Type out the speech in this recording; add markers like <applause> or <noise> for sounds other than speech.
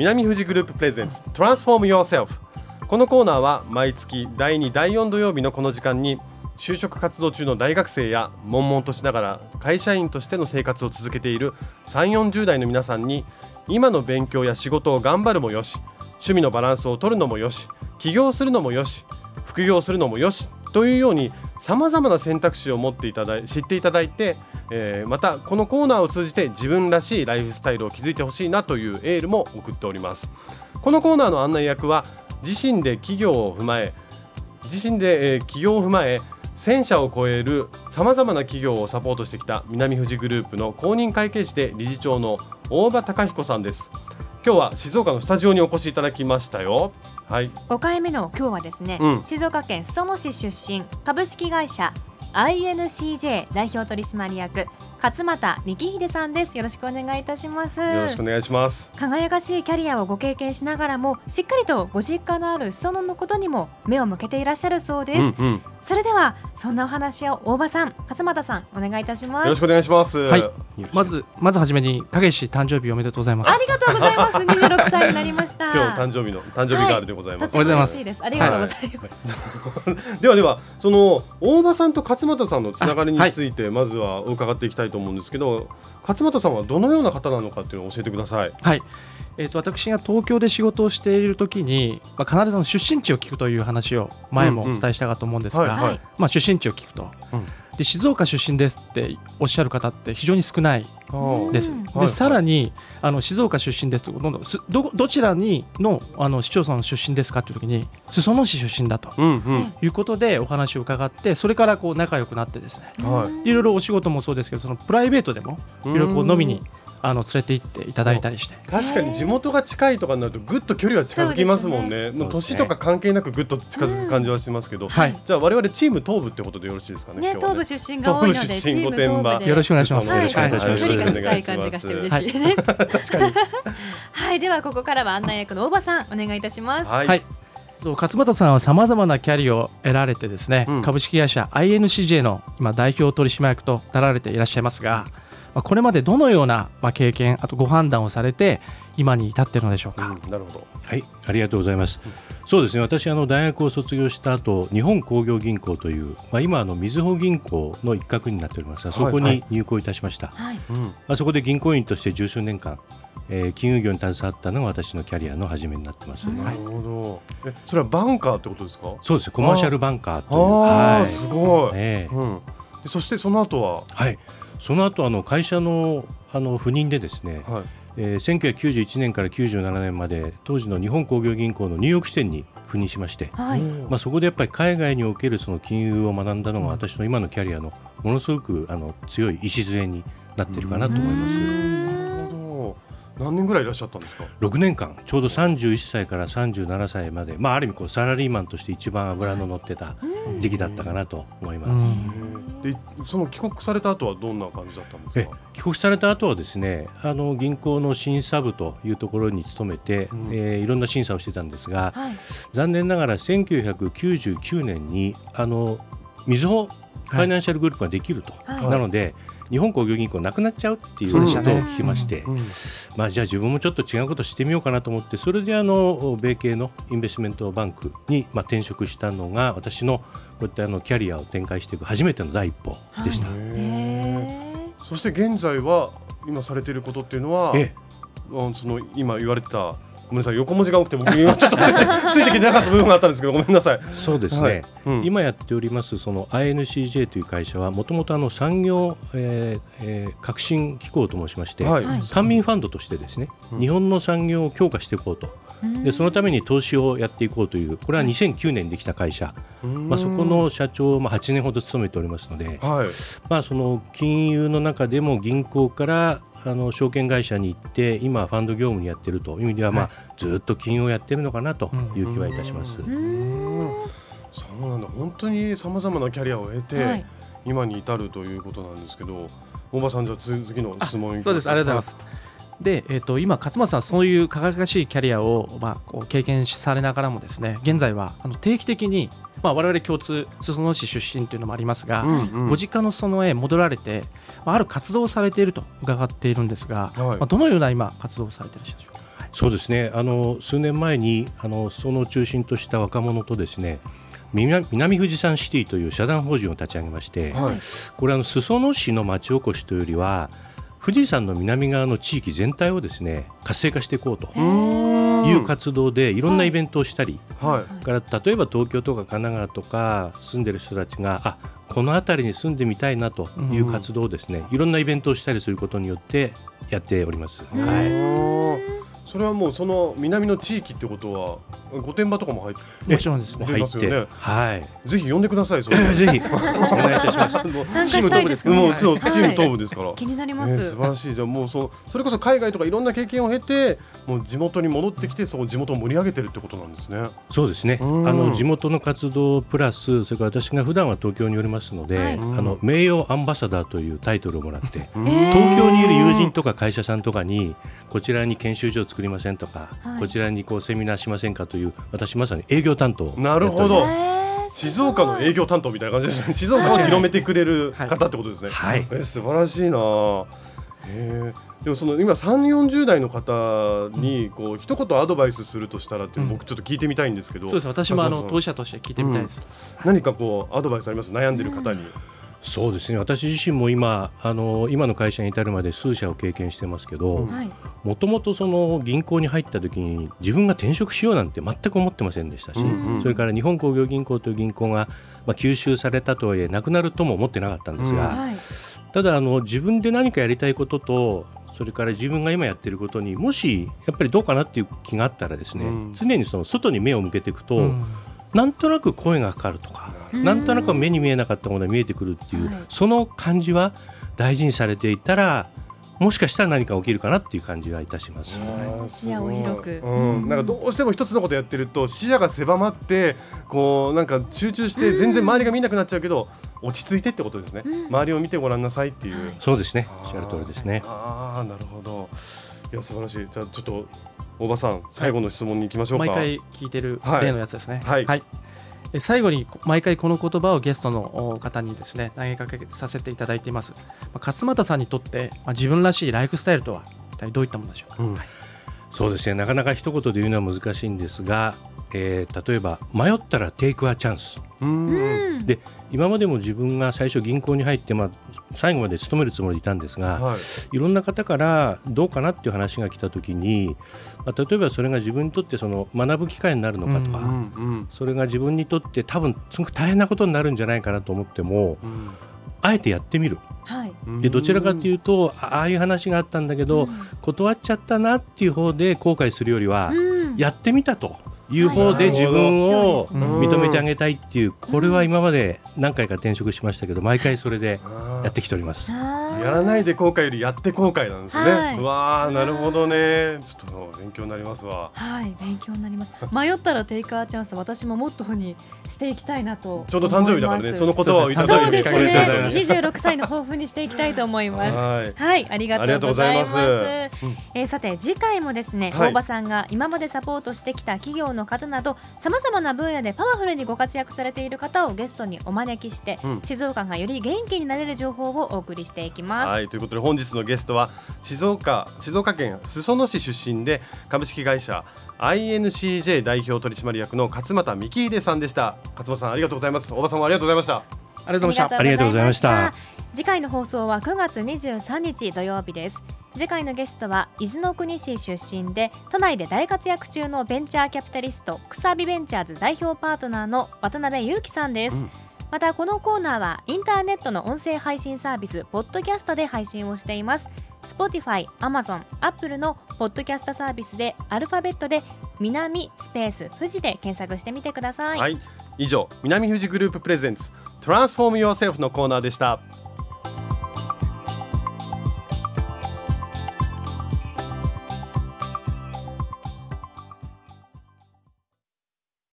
南富士グループプレゼンツ Transform Yourself このコーナーは毎月第2第4土曜日のこの時間に就職活動中の大学生や悶々としながら会社員としての生活を続けている3 4 0代の皆さんに今の勉強や仕事を頑張るもよし趣味のバランスを取るのもよし起業するのもよし副業するのもよしというようにさまざまな選択肢を持っていただい知っていただいて、えー、またこのコーナーを通じて自分らしいライフスタイルを築いてほしいなというエールも送っております。このコーナーの案内役は自身で企業を踏まえ自身で、えー、企業を踏まえ1000社を超えるさまざまな企業をサポートしてきた南富士グループの公認会計士で理事長の大場隆彦さんです。今日は静岡のスタジオにお越しいただきましたよ。はい。5回目の今日はですね、うん、静岡県裾野市出身株式会社 INCJ 代表取締役勝俣幹秀さんです。よろしくお願いいたします。よろしくお願いします。輝かしいキャリアをご経験しながらもしっかりとご実家のある裾野のことにも目を向けていらっしゃるそうです、うんうん、それではそんなお話を大場さん勝俣さんお願いいたします。よろしくお願いします。はい。まずまずはじめに影氏誕生日おめでとうございます。ありがとうございます。26歳になりました。<laughs> 今日誕生日の誕生日ガールでございます、はい、おめでとうございます。ありがとうございます、はい、<laughs> ではではその大場さんと勝俣さんのつながりについてまずは伺っていきたいと思うんですけど、勝俣さんはどのような方なのかっていうのを教えてください。はいえーと、私が東京で仕事をしている時に、まあ、必ず出身地を聞くという話を前もお伝えしたかと思うんですが、まあ、出身地を聞くと、うん、で静岡出身ですっておっしゃる方って非常に少ないです。で、さらにあの静岡出身ですとどんどんどどちらにのあの市町村の出身ですかという時に裾野市出身だと、うんうん、いうことでお話を伺ってそれからこう仲良くなってですね、はい、いろいろお仕事もそうですけどそのプライベートでもいろいろこう飲みにあの連れて行っていただいたりして。確かに地元が近いとかになるとぐっと距離は近づきますもんね。ね。年とか関係なくぐっと近づく感じはしますけど、はい、じゃあ我々チーム東部ってことでよろしいですかね？ね東部出身が多いのでチーム東部よろしくお願いします、よろしくお願いします、距離が近い感じがして嬉しいです、確かにはい。ではここからは案内役の大場さんお願いいたします。はい、勝俣さんはさまざまなキャリアを得られてですね、うん、株式会社 INCJ の今代表取締役となられていらっしゃいますが、まあ、これまでどのような経験あとご判断をされて今に至っているのでしょうか、うん、なるほど。はい。ありがとうございます、うん、そうですね。私あの大学を卒業した後日本工業銀行という、まあ、今あのみずほ銀行の一角になっております。がそこに入行いたしました、はい。はい、まあ、そこで銀行員として十数年間えー、金融業に携わったのが私のキャリアの始めになってます、ね、なるほど。え、それはバンカーってことですか？そうです。コマーシャルバンカーという。ああ、はい、すごい。えー、うん。そしてその後は、はい。その後あの会社のあの赴任でですね、はい。えー、1991年から97年まで当時の日本工業銀行のニューヨーク支店に赴任しまして、はい、まあ、そこでやっぱり海外におけるその金融を学んだのが私の今のキャリアのものすごくあの強い礎になっているかなと思います。何年ぐらいいらっしゃったんですか？6年間。ちょうど31歳から37歳まで、まあ、ある意味こうサラリーマンとして一番脂の乗ってた時期だったかなと思います。でその帰国された後はどんな感じだったんですか？帰国された後はですねあの銀行の審査部というところに勤めて、うん、えー、いろんな審査をしてたんですが、はい、残念ながら1999年にあのみずほファイナンシャルグループができると、はい、なので、日本工業銀行なくなっちゃうっていうことを聞きまして、ねまあ、じゃあ自分もちょっと違うことしてみようかなと思ってそれであの米系のインベストメントバンクにまあ転職したのが私のこういったあのキャリアを展開していく初めての第一歩でした。はい、そして現在は今されていることっていうのは、ええ、その今言われてたごめんなさい。横文字が多くて僕今ちょっと <laughs> ついてきてなかった部分があったんですけどごめんなさい。そうですね、はい。うん、今やっておりますその INCJ という会社はもともと産業、えーえー、革新機構と申しまして、はい、官民ファンドとしてですね、うん、日本の産業を強化していこうとでそのために投資をやっていこうというこれは2009年できた会社、まあ、そこの社長をまあ8年ほど務めておりますので、はい、まあ、その金融の中でも銀行からあの証券会社に行って今ファンド業務にやってるという意味では、まあ、ずっと金融をやってるのかなという気はいたします。そうなんだ。本当にさまざまなキャリアを経て、はい、今に至るということなんですけど大場さんじゃあ次の質問そうです。ありがとうございます。で、えー、と今、勝俣さん、そういう輝かしいキャリアを、まあ、こう経験されながらもですね現在はあの定期的に、まあ、我々共通裾野市出身というのもありますが、うんうん、ご実家の裾野へ戻られて、まあ、ある活動をされていると伺っているんですが、はい、まあ、どのような今活動をされていらっしゃるでしょうか？そうですね。あの数年前にあのその中心とした若者とですね南富士山シティという社団法人を立ち上げまして、はい、これあの裾野市の町おこしというよりは富士山の南側の地域全体をですね活性化していこうという活動でいろんなイベントをしたり、はい、から例えば東京とか神奈川とか住んでる人たちがあこの辺りに住んでみたいなという活動をですねいろんなイベントをしたりすることによってやっております。はいそれはもうその南の地域ってことは御殿場とかも入ってもちろんですね。入ってね。はい。ぜひ呼んでくださいそれ。<laughs> ぜひお願いいたします。<laughs> 参加したいですね。もうチーム東部ですから。気になります。素晴らしい。じゃもうそそれこそ海外とかいろんな経験を経てもう地元に戻ってきてその地元を盛り上げてるってことなんですね。そうですね。あの地元の活動プラスそれから私が普段は東京におりますのであの名誉アンバサダーというタイトルをもらって東京にいる友人とか会社さんとかにこちらに研修所を作りませんとか、はい、こちらにこうセミナーしませんかという私まさに営業担当なるほど。静岡の営業担当みたいな感じですね。静岡を広めてくれる方ってことですね、はい、え素晴らしいな。えでもその今3 4 0代の方にこう一言アドバイスするとしたらって僕ちょっと聞いてみたいんですけど、そうです。私もあの当事者として聞いてみたいです、うん、何かこうアドバイスあります？悩んでる方に、そうですね。私自身も今あの今の会社に至るまで数社を経験してますけどもともとその銀行に入った時に自分が転職しようなんて全く思ってませんでしたし、うんうん、それから日本工業銀行という銀行が、まあ、吸収されたとはいえなくなるとも思ってなかったんですが、うん。ただあの自分で何かやりたいこととそれから自分が今やってることにもしやっぱりどうかなっていう気があったらですね、うん、常にその外に目を向けていくと、うん、なんとなく声がかかるとか。なんとなく目に見えなかったものが見えてくるっていう、はい、その感じは大事にされていたらもしかしたら何か起きるかなっていう感じはいたします。視野を広く、うん、なんかどうしても一つのことやってると視野が狭まってこうなんか集中して全然周りが見なくなっちゃうけど、落ち着いてってことですね、うん、周りを見てごらんなさいっていう。そうですね。おっしゃる通りですね。ああなるほど。いや素晴らしい。じゃあちょっと大場さん最後の質問に行きましょうか。毎回聞いてる例のやつですね。はい。はい最後に毎回この言葉をゲストの方にですね投げかけさせていただいています。勝俣さんにとって自分らしいライフスタイルとは一体どういったものでしょう？か、うん、そうですね。なかなか一言で言うのは難しいんですが、えー、例えば迷ったらテイクアチャンス。で今までも自分が最初銀行に入って、まあ、最後まで勤めるつもりでいたんですが、はい、いろんな方からどうかなっていう話が来た時に、まあ、例えばそれが自分にとってその学ぶ機会になるのかとか、うんうんうん、それが自分にとって多分すごく大変なことになるんじゃないかなと思っても、うん、あえてやってみる。はい、でどちらかというとああいう話があったんだけど、うん、断っちゃったなっていう方で後悔するよりは、やってみたと。い。う方で自分を認めてあげたいっていうこれは今まで何回か転職しましたけど毎回それでやってきております。やらないで後悔よりやって後悔なんですね。はい、うわあなるほどね。ちょっと勉強になりますわ。はい勉強になります。迷ったらテイクアチャンス私ももっとにしていきたいなとちょうど誕生日だからねその言葉をいただいてそうですね。二十六歳の抱負にしていきたいと思います。はい、はい、ありがとうございます。ますえー、さて次回もですね、はい、大場さんが今までサポートしてきた企業の方などさまざまな分野でパワフルにご活躍されている方をゲストにお招きして、うん、静岡がより元気になれる情報をお送りしていきます。はいということで本日のゲストは静岡静岡県裾野市出身で株式会社 INCJ 代表取締役の勝俣幹秀さんでした。勝俣さんありがとうございます。大場さんもありがとうございました。ありがとうございました。ありがとうございました。次回の放送は9月23日土曜日です。次回のゲストは伊豆の国市出身で都内で大活躍中のベンチャーキャピタリストくさびベンチャーズ代表パートナーの渡辺裕樹さんです、うんまたこのコーナーはインターネットの音声配信サービスポッドキャストで配信をしています。Spotify、Amazon、Apple のポッドキャストサービスでアルファベットで南スペース富士で検索してみてください、はい、以上南富士グループプレゼンツトランスフォーム Yourself のコーナーでした。